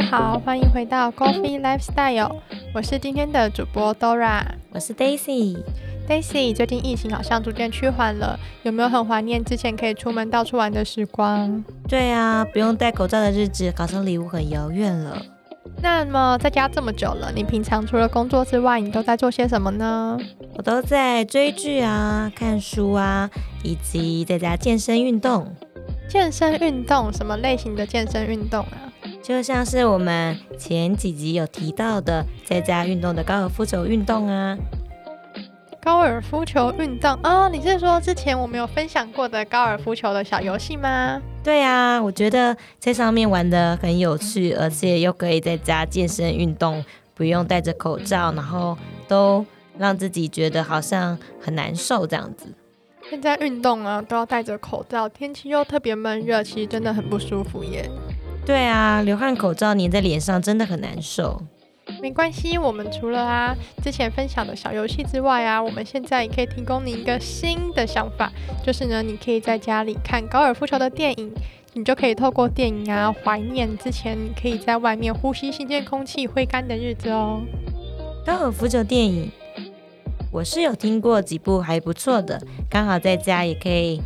家好，欢迎回到 Coffee Lifestyle，我是今天的主播 Dora，我是 Daisy。Daisy，最近疫情好像逐渐趋缓了，有没有很怀念之前可以出门到处玩的时光？对啊，不用戴口罩的日子，好像离我很遥远了。那么在家这么久了，你平常除了工作之外，你都在做些什么呢？我都在追剧啊、看书啊，以及在家健身运动。健身运动什么类型的健身运动啊？就像是我们前几集有提到的，在家运动的高尔夫球运动啊。高尔夫球运动啊，你是说之前我们有分享过的高尔夫球的小游戏吗？对啊，我觉得在上面玩的很有趣，而且又可以在家健身运动，不用戴着口罩，然后都让自己觉得好像很难受这样子。现在运动啊，都要戴着口罩，天气又特别闷热，其实真的很不舒服耶。对啊，流汗口罩粘在脸上真的很难受。没关系，我们除了啊之前分享的小游戏之外啊，我们现在也可以提供你一个新的想法，就是呢，你可以在家里看高尔夫球的电影，你就可以透过电影啊怀念之前你可以在外面呼吸新鲜空气、挥杆的日子哦。高尔夫球电影。我是有听过几部还不错的，刚好在家也可以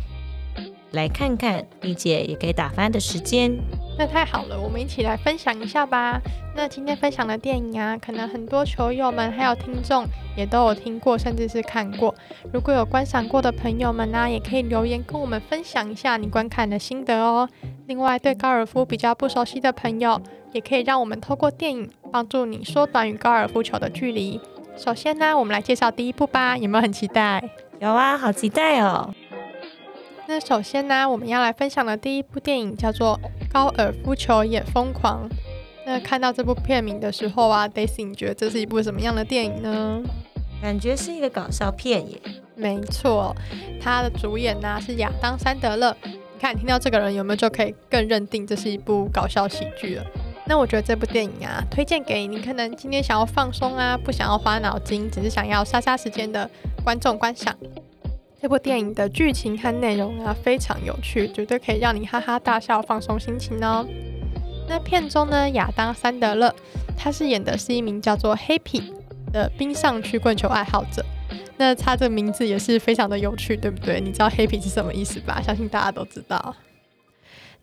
来看看，并且也可以打发的时间。那太好了，我们一起来分享一下吧。那今天分享的电影啊，可能很多球友们还有听众也都有听过，甚至是看过。如果有观赏过的朋友们呢，也可以留言跟我们分享一下你观看的心得哦。另外，对高尔夫比较不熟悉的朋友，也可以让我们透过电影帮助你缩短与高尔夫球的距离。首先呢，我们来介绍第一部吧，有没有很期待？有啊，好期待哦。那首先呢，我们要来分享的第一部电影叫做《高尔夫球也疯狂》。那看到这部片名的时候啊，Daisy，你觉得这是一部什么样的电影呢？感觉是一个搞笑片耶。没错，它的主演呢是亚当·山德勒。你看，听到这个人有没有就可以更认定这是一部搞笑喜剧了？那我觉得这部电影啊，推荐给你可能今天想要放松啊，不想要花脑筋，只是想要杀杀时间的观众观赏。这部电影的剧情和内容啊，非常有趣，绝对可以让你哈哈大笑，放松心情哦。那片中呢，亚当·山德勒他是演的是一名叫做黑皮的冰上曲棍球爱好者。那他这名字也是非常的有趣，对不对？你知道黑皮是什么意思吧？相信大家都知道。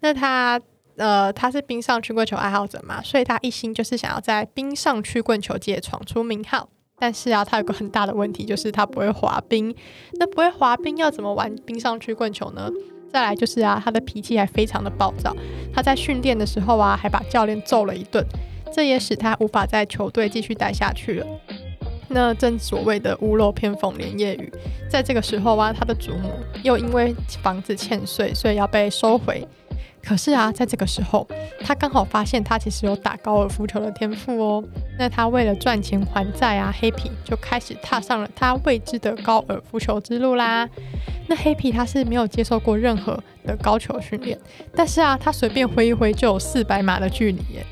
那他。呃，他是冰上曲棍球爱好者嘛，所以他一心就是想要在冰上曲棍球界闯出名号。但是啊，他有个很大的问题，就是他不会滑冰。那不会滑冰要怎么玩冰上曲棍球呢？再来就是啊，他的脾气还非常的暴躁。他在训练的时候啊，还把教练揍了一顿，这也使他无法在球队继续待下去了。那正所谓的屋漏偏逢连夜雨，在这个时候啊，他的祖母又因为房子欠税，所以要被收回。可是啊，在这个时候，他刚好发现他其实有打高尔夫球的天赋哦。那他为了赚钱还债啊，黑皮就开始踏上了他未知的高尔夫球之路啦。那黑皮他是没有接受过任何的高球训练，但是啊，他随便挥一挥就有四百码的距离耶！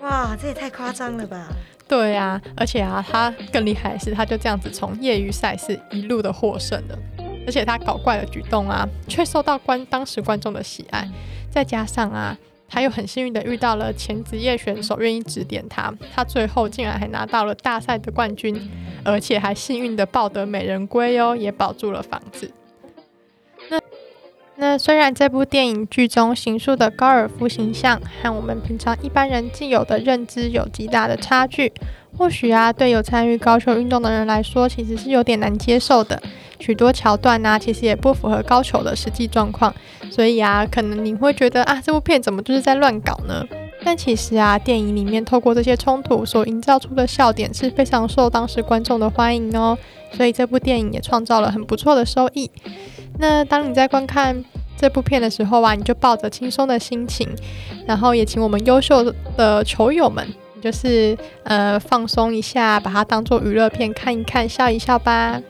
哇，这也太夸张了吧？对啊，而且啊，他更厉害的是，他就这样子从业余赛事一路的获胜了。而且他搞怪的举动啊，却受到观当时观众的喜爱。再加上啊，他又很幸运的遇到了前职业选手愿意指点他，他最后竟然还拿到了大赛的冠军，而且还幸运的抱得美人归哦，也保住了房子。那虽然这部电影剧中行述的高尔夫形象和我们平常一般人既有的认知有极大的差距，或许啊，对有参与高球运动的人来说，其实是有点难接受的。许多桥段呢，其实也不符合高球的实际状况，所以啊，可能你会觉得啊，这部片怎么就是在乱搞呢？但其实啊，电影里面透过这些冲突所营造出的笑点是非常受当时观众的欢迎哦，所以这部电影也创造了很不错的收益。那当你在观看这部片的时候啊，你就抱着轻松的心情，然后也请我们优秀的球友们，就是呃放松一下，把它当做娱乐片看一看，笑一笑吧。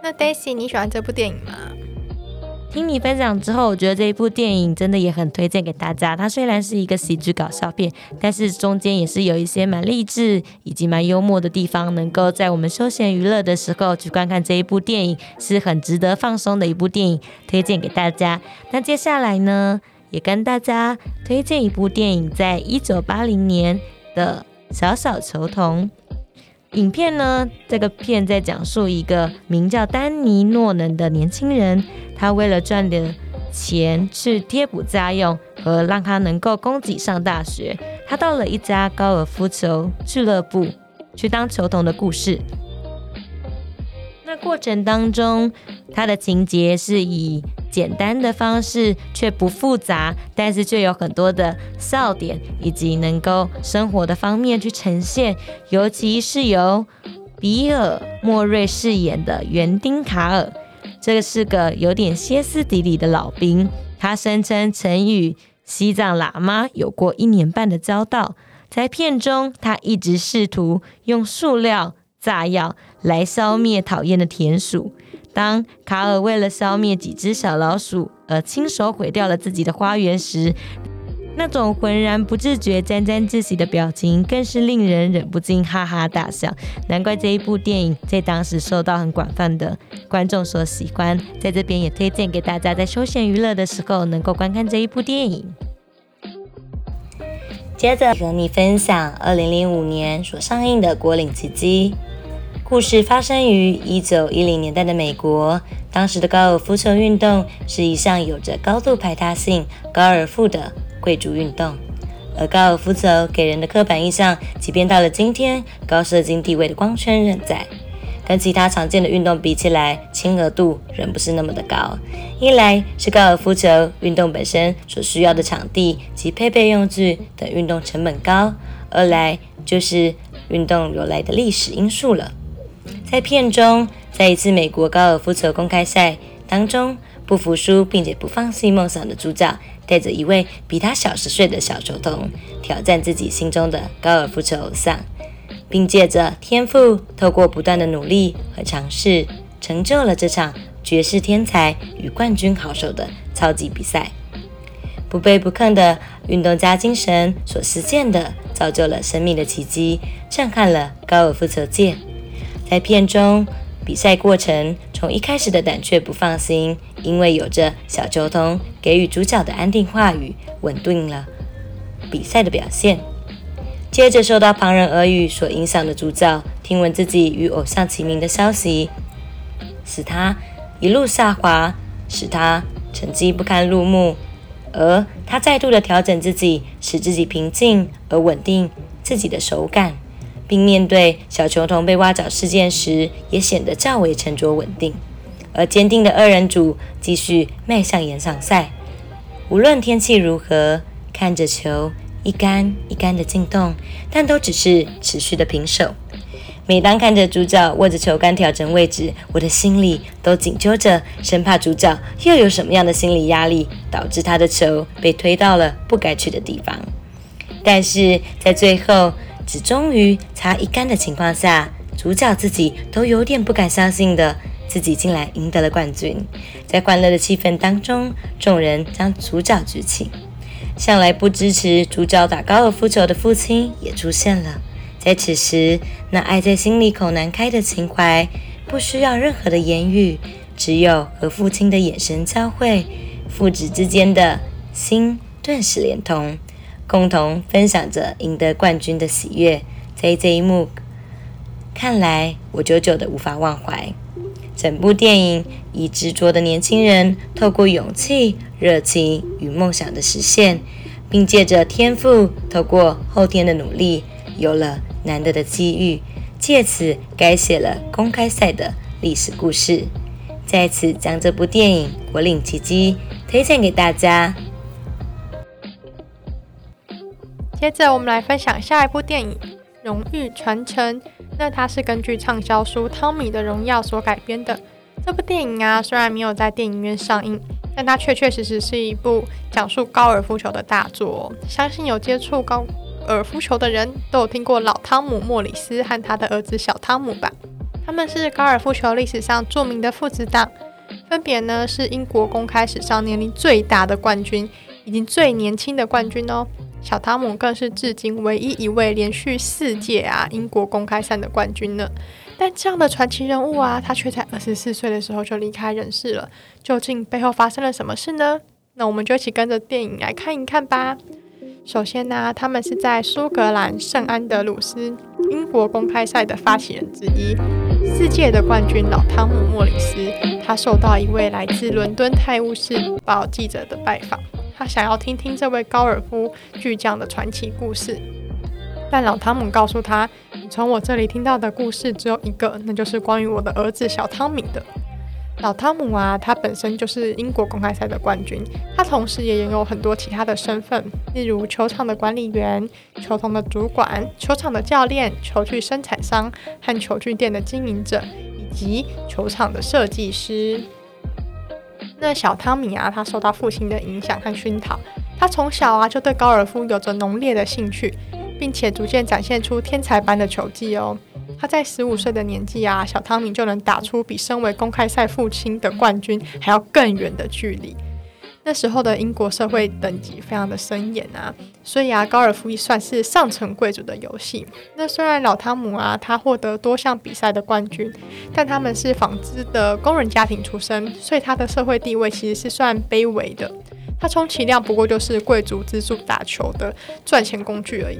那 Daisy，你喜欢这部电影吗？听你分享之后，我觉得这一部电影真的也很推荐给大家。它虽然是一个喜剧搞笑片，但是中间也是有一些蛮励志以及蛮幽默的地方，能够在我们休闲娱乐的时候去观看这一部电影，是很值得放松的一部电影，推荐给大家。那接下来呢，也跟大家推荐一部电影，在一九八零年的《小小球童》。影片呢，这个片在讲述一个名叫丹尼诺能的年轻人，他为了赚点钱去贴补家用和让他能够供给上大学，他到了一家高尔夫球俱乐部去当球童的故事。那过程当中，他的情节是以简单的方式，却不复杂，但是却有很多的笑点以及能够生活的方面去呈现。尤其是由比尔莫瑞饰演的园丁卡尔，这个是个有点歇斯底里的老兵，他声称曾与西藏喇嘛有过一年半的交道。在片中，他一直试图用塑料。炸药来消灭讨厌的田鼠。当卡尔为了消灭几只小老鼠而亲手毁掉了自己的花园时，那种浑然不自觉、沾沾自喜的表情，更是令人忍不禁哈哈大笑。难怪这一部电影在当时受到很广泛的观众所喜欢。在这边也推荐给大家，在休闲娱乐的时候能够观看这一部电影。接着和你分享二零零五年所上映的《国领奇迹》。故事发生于一九一零年代的美国，当时的高尔夫球运动是一项有着高度排他性、高尔夫的贵族运动，而高尔夫球给人的刻板印象，即便到了今天，高射精地位的光圈仍在。跟其他常见的运动比起来，亲和度仍不是那么的高。一来是高尔夫球运动本身所需要的场地及配备用具等运动成本高，二来就是运动由来的历史因素了。在片中，在一次美国高尔夫球公开赛当中，不服输并且不放弃梦想的主角，带着一位比他小十岁的小球童，挑战自己心中的高尔夫球偶像，并借着天赋，透过不断的努力和尝试，成就了这场绝世天才与冠军好手的超级比赛。不卑不亢的运动家精神所实现的，造就了生命的奇迹，震撼了高尔夫球界。在片中，比赛过程从一开始的胆怯不放心，因为有着小球童给予主角的安定话语，稳定了比赛的表现。接着受到旁人耳语所影响的主角，听闻自己与偶像齐名的消息，使他一路下滑，使他成绩不堪入目。而他再度的调整自己，使自己平静而稳定自己的手感。并面对小球童被挖角事件时，也显得较为沉着稳定。而坚定的二人组继续迈向延长赛，无论天气如何，看着球一杆一杆的进洞，但都只是持续的平手。每当看着主角握着球杆调整位置，我的心里都紧揪着，生怕主角又有什么样的心理压力，导致他的球被推到了不该去的地方。但是在最后。只终于差一杆的情况下，主角自己都有点不敢相信的，自己竟然赢得了冠军。在欢乐的气氛当中，众人将主角举起。向来不支持主角打高尔夫球的父亲也出现了。在此时，那爱在心里口难开的情怀，不需要任何的言语，只有和父亲的眼神交汇，父子之间的心顿时连通。共同分享着赢得冠军的喜悦，在这一幕看来，我久久的无法忘怀。整部电影以执着的年轻人，透过勇气、热情与梦想的实现，并借着天赋，透过后天的努力，有了难得的机遇，借此改写了公开赛的历史故事。在此将这部电影《国岭奇迹》推荐给大家。接着，我们来分享下一部电影《荣誉传承》。那它是根据畅销书《汤米的荣耀》所改编的。这部电影啊，虽然没有在电影院上映，但它确确实实是一部讲述高尔夫球的大作。相信有接触高尔夫球的人都有听过老汤姆·莫里斯和他的儿子小汤姆吧？他们是高尔夫球历史上著名的父子档，分别呢是英国公开史上年龄最大的冠军，以及最年轻的冠军哦。小汤姆更是至今唯一一位连续四届啊英国公开赛的冠军呢。但这样的传奇人物啊，他却在二十四岁的时候就离开人世了。究竟背后发生了什么事呢？那我们就一起跟着电影来看一看吧。首先呢，他们是在苏格兰圣安德鲁斯英国公开赛的发起人之一，世界的冠军老汤姆·莫里斯。他受到一位来自伦敦《泰晤士报》记者的拜访，他想要听听这位高尔夫巨匠的传奇故事。但老汤姆告诉他：“你从我这里听到的故事只有一个，那就是关于我的儿子小汤米的。”老汤姆啊，他本身就是英国公开赛的冠军，他同时也拥有很多其他的身份，例如球场的管理员、球童的主管、球场的教练、球具生产商和球具店的经营者，以及球场的设计师。那小汤米啊，他受到父亲的影响和熏陶，他从小啊就对高尔夫有着浓烈的兴趣，并且逐渐展现出天才般的球技哦。他在十五岁的年纪啊，小汤米就能打出比身为公开赛父亲的冠军还要更远的距离。那时候的英国社会等级非常的森严啊，所以啊，高尔夫算是上层贵族的游戏。那虽然老汤姆啊，他获得多项比赛的冠军，但他们是纺织的工人家庭出身，所以他的社会地位其实是算卑微的。他充其量不过就是贵族资助打球的赚钱工具而已。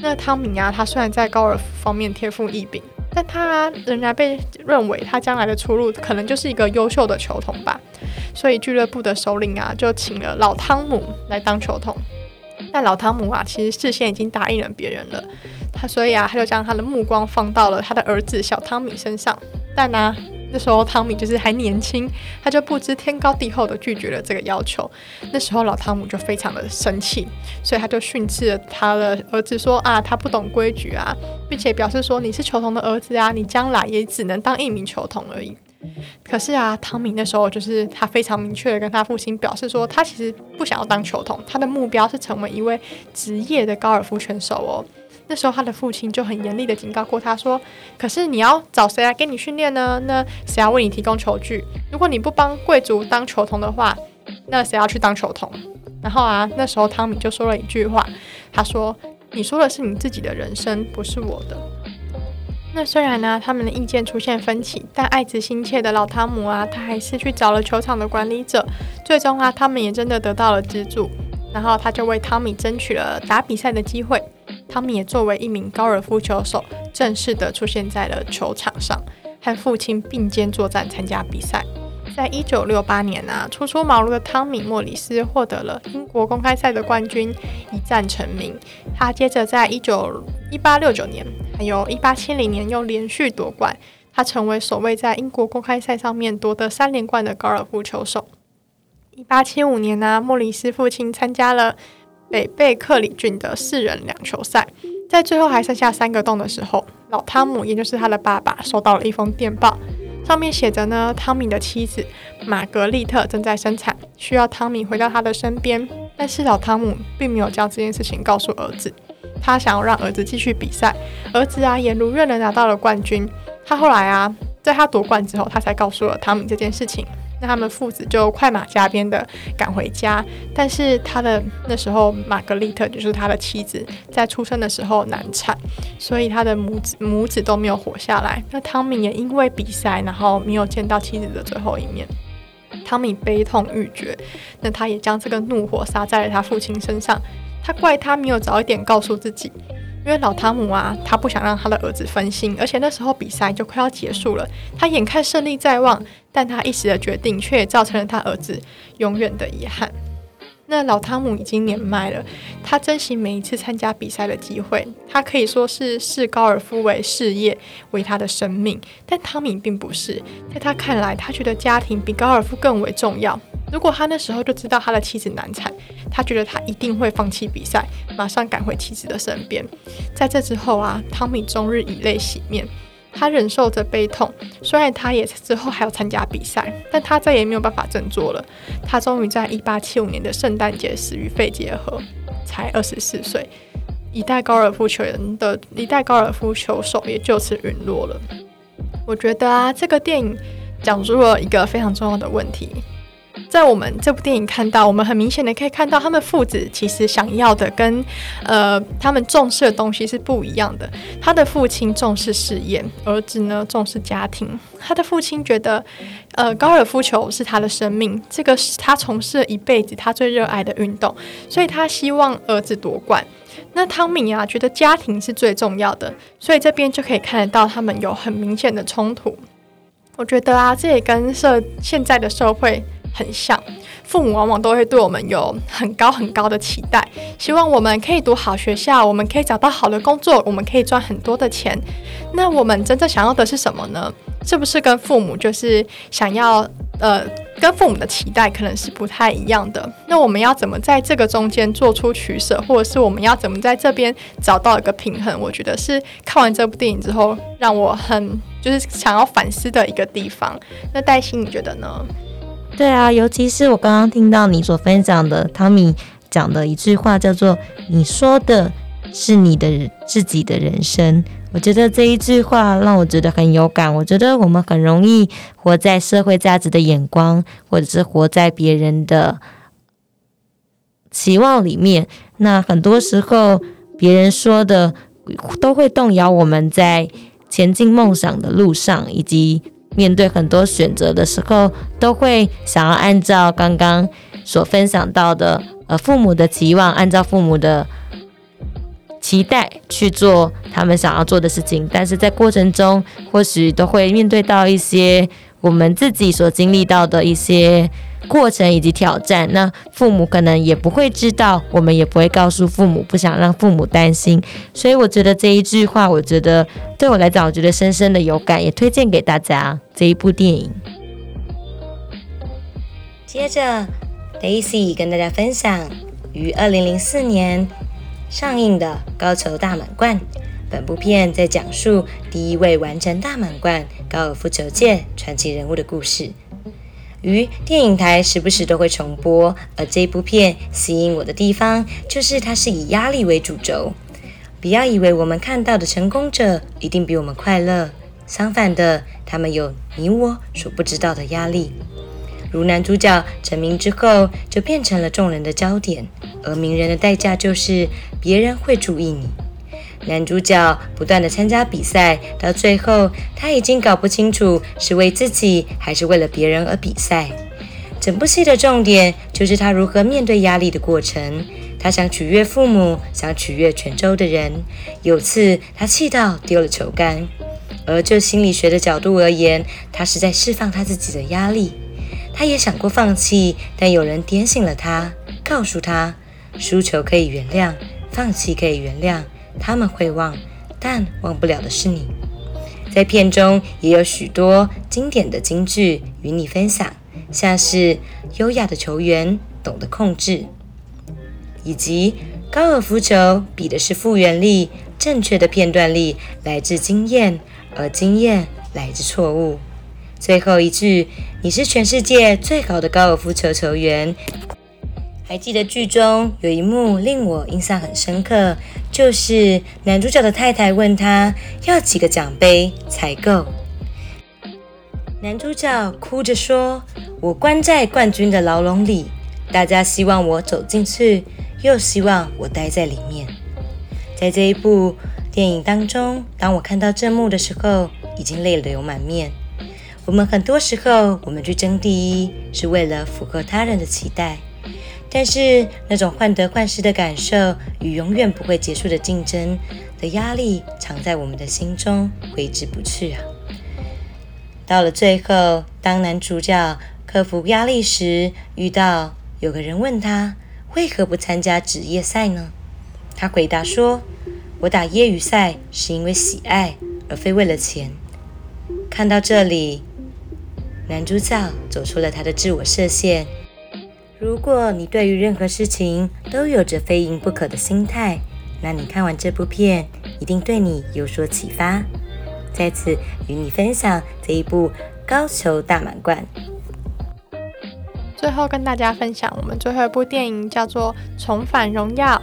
那汤米啊，他虽然在高尔夫方面天赋异禀，但他仍然被认为他将来的出路可能就是一个优秀的球童吧。所以俱乐部的首领啊，就请了老汤姆来当球童。但老汤姆啊，其实事先已经答应了别人了。他所以啊，他就将他的目光放到了他的儿子小汤米身上。但呢？那时候汤米就是还年轻，他就不知天高地厚的拒绝了这个要求。那时候老汤姆就非常的生气，所以他就训斥了他的儿子说啊，他不懂规矩啊，并且表示说你是球童的儿子啊，你将来也只能当一名球童而已。可是啊，汤米那时候就是他非常明确的跟他父亲表示说，他其实不想要当球童，他的目标是成为一位职业的高尔夫选手哦。那时候，他的父亲就很严厉的警告过他说：“可是你要找谁来给你训练呢？那谁要为你提供球具？如果你不帮贵族当球童的话，那谁要去当球童？”然后啊，那时候汤米就说了一句话，他说：“你说的是你自己的人生，不是我的。”那虽然呢，他们的意见出现分歧，但爱子心切的老汤姆啊，他还是去找了球场的管理者。最终啊，他们也真的得到了资助，然后他就为汤米争取了打比赛的机会。汤米也作为一名高尔夫球手，正式的出现在了球场上，和父亲并肩作战，参加比赛。在一九六八年啊，初出茅庐的汤米·莫里斯获得了英国公开赛的冠军，一战成名。他接着在一九一八六九年，还有一八七零年又连续夺冠，他成为首位在英国公开赛上面夺得三连冠的高尔夫球手。一八七五年呢，莫里斯父亲参加了。北贝克里郡的四人两球赛，在最后还剩下三个洞的时候，老汤姆，也就是他的爸爸，收到了一封电报，上面写着呢，汤米的妻子玛格丽特正在生产，需要汤米回到他的身边。但是老汤姆并没有将这件事情告诉儿子，他想要让儿子继续比赛。儿子啊，也如愿的拿到了冠军。他后来啊，在他夺冠之后，他才告诉了汤米这件事情。那他们父子就快马加鞭的赶回家，但是他的那时候玛格丽特就是他的妻子，在出生的时候难产，所以他的母子母子都没有活下来。那汤米也因为比赛，然后没有见到妻子的最后一面，汤米悲痛欲绝，那他也将这个怒火撒在了他父亲身上，他怪他没有早一点告诉自己。因为老汤姆啊，他不想让他的儿子分心，而且那时候比赛就快要结束了，他眼看胜利在望，但他一时的决定却造成了他儿子永远的遗憾。那老汤姆已经年迈了，他珍惜每一次参加比赛的机会，他可以说是视高尔夫为事业，为他的生命。但汤米并不是，在他看来，他觉得家庭比高尔夫更为重要。如果他那时候就知道他的妻子难产，他觉得他一定会放弃比赛，马上赶回妻子的身边。在这之后啊，汤米终日以泪洗面。他忍受着悲痛，虽然他也之后还要参加比赛，但他再也没有办法振作了。他终于在一八七五年的圣诞节死于肺结核，才二十四岁。一代高尔夫球人的一代高尔夫球手也就此陨落了。我觉得啊，这个电影讲述了一个非常重要的问题：在我们这部电影看到，我们很明显的可以看到，他们父子其实想要的跟呃他们重视的东西是不一样的。他的父亲重视事业，儿子呢重视家庭。他的父亲觉得，呃，高尔夫球是他的生命，这个是他从事了一辈子他最热爱的运动，所以他希望儿子夺冠。那汤米啊，觉得家庭是最重要的，所以这边就可以看得到他们有很明显的冲突。我觉得啊，这也跟社现在的社会很像，父母往往都会对我们有很高很高的期待，希望我们可以读好学校，我们可以找到好的工作，我们可以赚很多的钱。那我们真正想要的是什么呢？是不是跟父母就是想要呃？跟父母的期待可能是不太一样的。那我们要怎么在这个中间做出取舍，或者是我们要怎么在这边找到一个平衡？我觉得是看完这部电影之后，让我很就是想要反思的一个地方。那黛西，你觉得呢？对啊，尤其是我刚刚听到你所分享的汤米讲的一句话，叫做“你说的是你的自己的人生”。我觉得这一句话让我觉得很有感。我觉得我们很容易活在社会价值的眼光，或者是活在别人的期望里面。那很多时候，别人说的都会动摇我们在前进梦想的路上，以及面对很多选择的时候，都会想要按照刚刚所分享到的，呃，父母的期望，按照父母的。期待去做他们想要做的事情，但是在过程中或许都会面对到一些我们自己所经历到的一些过程以及挑战。那父母可能也不会知道，我们也不会告诉父母，不想让父母担心。所以我觉得这一句话，我觉得对我来讲，我觉得深深的有感，也推荐给大家这一部电影。接着，Daisy 跟大家分享于二零零四年。上映的《高球大满贯》，本部片在讲述第一位完成大满贯高尔夫球界传奇人物的故事。于电影台时不时都会重播，而这部片吸引我的地方，就是它是以压力为主轴。不要以为我们看到的成功者一定比我们快乐，相反的，他们有你我所不知道的压力。如男主角成名之后，就变成了众人的焦点，而名人的代价就是别人会注意你。男主角不断的参加比赛，到最后他已经搞不清楚是为自己还是为了别人而比赛。整部戏的重点就是他如何面对压力的过程。他想取悦父母，想取悦全州的人。有次他气到丢了球杆，而就心理学的角度而言，他是在释放他自己的压力。他也想过放弃，但有人点醒了他，告诉他：输球可以原谅，放弃可以原谅，他们会忘，但忘不了的是你。在片中也有许多经典的金句与你分享，像是优雅的球员懂得控制，以及高尔夫球比的是复原力，正确的片段力来自经验，而经验来自错误。最后一句，你是全世界最好的高尔夫球球员。还记得剧中有一幕令我印象很深刻，就是男主角的太太问他要几个奖杯才够，男主角哭着说：“我关在冠军的牢笼里，大家希望我走进去，又希望我待在里面。”在这一部电影当中，当我看到这幕的时候，已经泪流满面。我们很多时候，我们去争第一，是为了符合他人的期待，但是那种患得患失的感受与永远不会结束的竞争的压力，藏在我们的心中，挥之不去啊。到了最后，当男主角克服压力时，遇到有个人问他为何不参加职业赛呢？他回答说：“我打业余赛是因为喜爱，而非为了钱。”看到这里。男主角走出了他的自我设限。如果你对于任何事情都有着非赢不可的心态，那你看完这部片一定对你有所启发。在此与你分享这一部《高球大满贯》。最后跟大家分享我们最后一部电影叫做《重返荣耀》，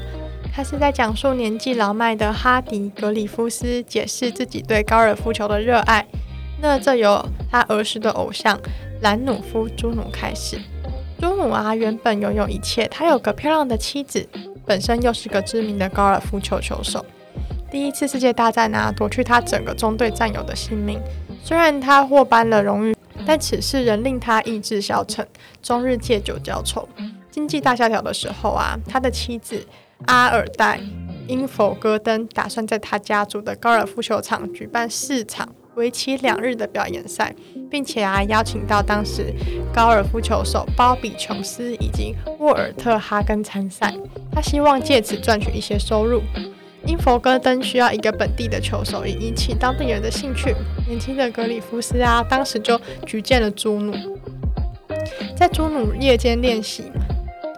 它是在讲述年纪老迈的哈迪·格里夫斯解释自己对高尔夫球的热爱。那这由他儿时的偶像兰努夫·朱努开始。朱母啊，原本拥有一切，他有个漂亮的妻子，本身又是个知名的高尔夫球球手。第一次世界大战啊，夺去他整个中队战友的性命。虽然他获颁了荣誉，但此事仍令他意志消沉，终日借酒浇愁。经济大萧条的时候啊，他的妻子阿尔代因否戈登打算在他家族的高尔夫球场举办四场为期两日的表演赛，并且啊邀请到当时高尔夫球手鲍比琼斯以及沃尔特哈根参赛，他希望借此赚取一些收入。因佛戈登需要一个本地的球手，以引起当地人的兴趣。年轻的格里夫斯啊，当时就举荐了朱努，在朱努夜间练习，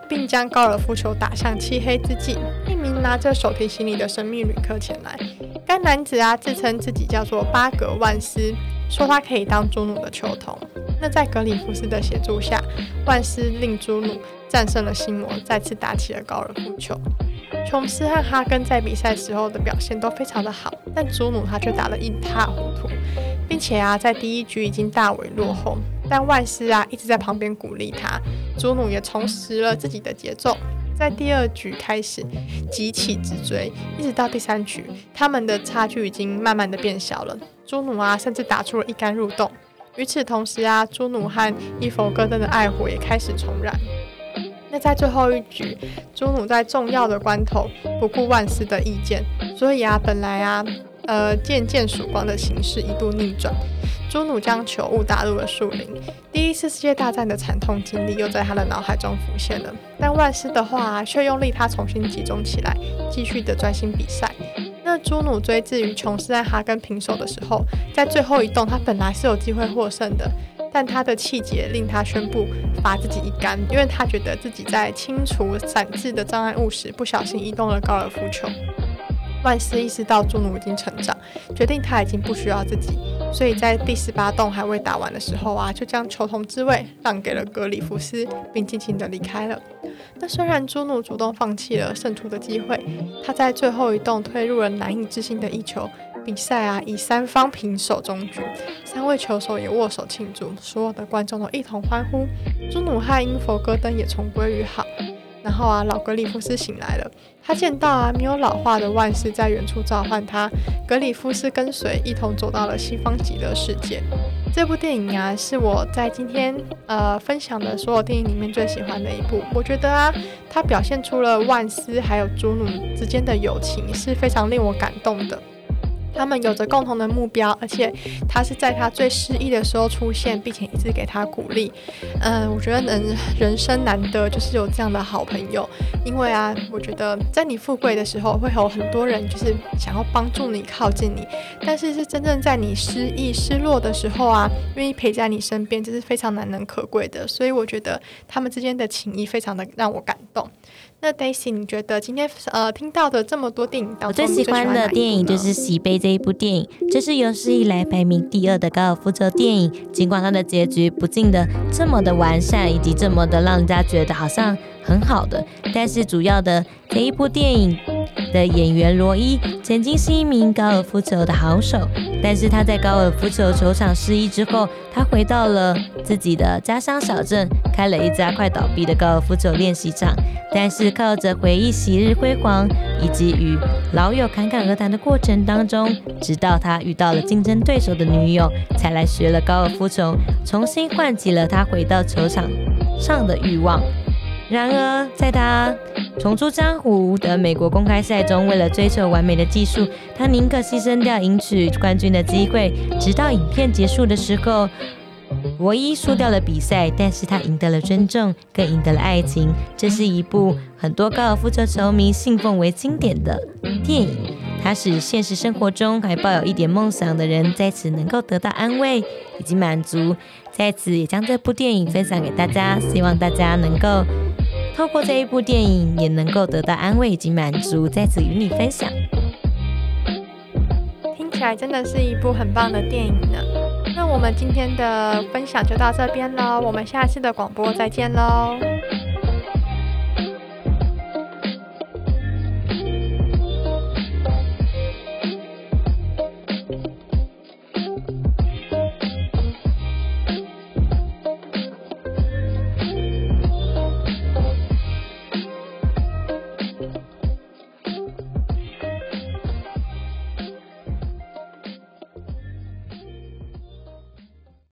并将高尔夫球打向漆黑之际，一名拿着手提行李的神秘旅客前来。该男子啊，自称自己叫做巴格万斯，说他可以当朱努的球童。那在格里夫斯的协助下，万斯令朱努战胜了心魔，再次打起了高尔夫球。琼斯和哈根在比赛时候的表现都非常的好，但朱努他却打得一塌糊涂，并且啊，在第一局已经大为落后。但万斯啊一直在旁边鼓励他，朱努也重拾了自己的节奏，在第二局开始急起直追，一直到第三局，他们的差距已经慢慢的变小了。朱努啊甚至打出了一杆入洞。与此同时啊，朱努和伊佛戈登的爱火也开始重燃。那在最后一局，朱努在重要的关头不顾万斯的意见，所以啊，本来啊，呃，渐渐曙光的形势一度逆转，朱努将球误打入了树林。第一次世界大战的惨痛经历又在他的脑海中浮现了。但万斯的话却用力他重新集中起来，继续的专心比赛。那朱努追至于琼斯在哈根平手的时候，在最后一洞，他本来是有机会获胜的。但他的气节令他宣布罚自己一杆，因为他觉得自己在清除散置的障碍物时不小心移动了高尔夫球。万斯意识到朱努已经成长，决定他已经不需要自己，所以在第十八洞还未打完的时候啊，就将球童之位让给了格里夫斯，并尽情的离开了。那虽然朱努主动放弃了胜出的机会，他在最后一洞推入了难以置信的一球。比赛啊，以三方平手终局，三位球手也握手庆祝，所有的观众都一同欢呼。朱努和因佛戈登也重归于好。然后啊，老格里夫斯醒来了，他见到啊没有老化的万斯在远处召唤他，格里夫斯跟随一同走到了西方极乐世界。这部电影啊，是我在今天呃分享的所有电影里面最喜欢的一部。我觉得啊，它表现出了万斯还有朱努之间的友情，是非常令我感动的。他们有着共同的目标，而且他是在他最失意的时候出现，并且一直给他鼓励。嗯，我觉得能人生难得就是有这样的好朋友，因为啊，我觉得在你富贵的时候，会有很多人就是想要帮助你、靠近你，但是是真正在你失意、失落的时候啊，愿意陪在你身边，这是非常难能可贵的。所以我觉得他们之间的情谊非常的让我感动。那 Daisy，你觉得今天呃听到的这么多电影当中，我最喜欢的电影就是《喜悲》这一部电影，这是有史以来排名第二的高尔夫球电影。尽管它的结局不尽的这么的完善，以及这么的让人家觉得好像很好的，但是主要的这一部电影的演员罗伊曾经是一名高尔夫球的好手，但是他在高尔夫球球场失意之后，他回到了自己的家乡小镇，开了一家快倒闭的高尔夫球练习场。但是靠着回忆昔日辉煌，以及与老友侃侃而谈的过程当中，直到他遇到了竞争对手的女友，才来学了高尔夫球，重新唤起了他回到球场上的欲望。然而，在他重出江湖的美国公开赛中，为了追求完美的技术，他宁可牺牲掉赢取冠军的机会。直到影片结束的时候。罗伊输掉了比赛，但是他赢得了尊重，更赢得了爱情。这是一部很多高尔夫球球迷信奉为经典的电影，它使现实生活中还抱有一点梦想的人在此能够得到安慰以及满足。在此也将这部电影分享给大家，希望大家能够透过这一部电影也能够得到安慰以及满足。在此与你分享，听起来真的是一部很棒的电影呢。那我们今天的分享就到这边喽，我们下次的广播再见喽。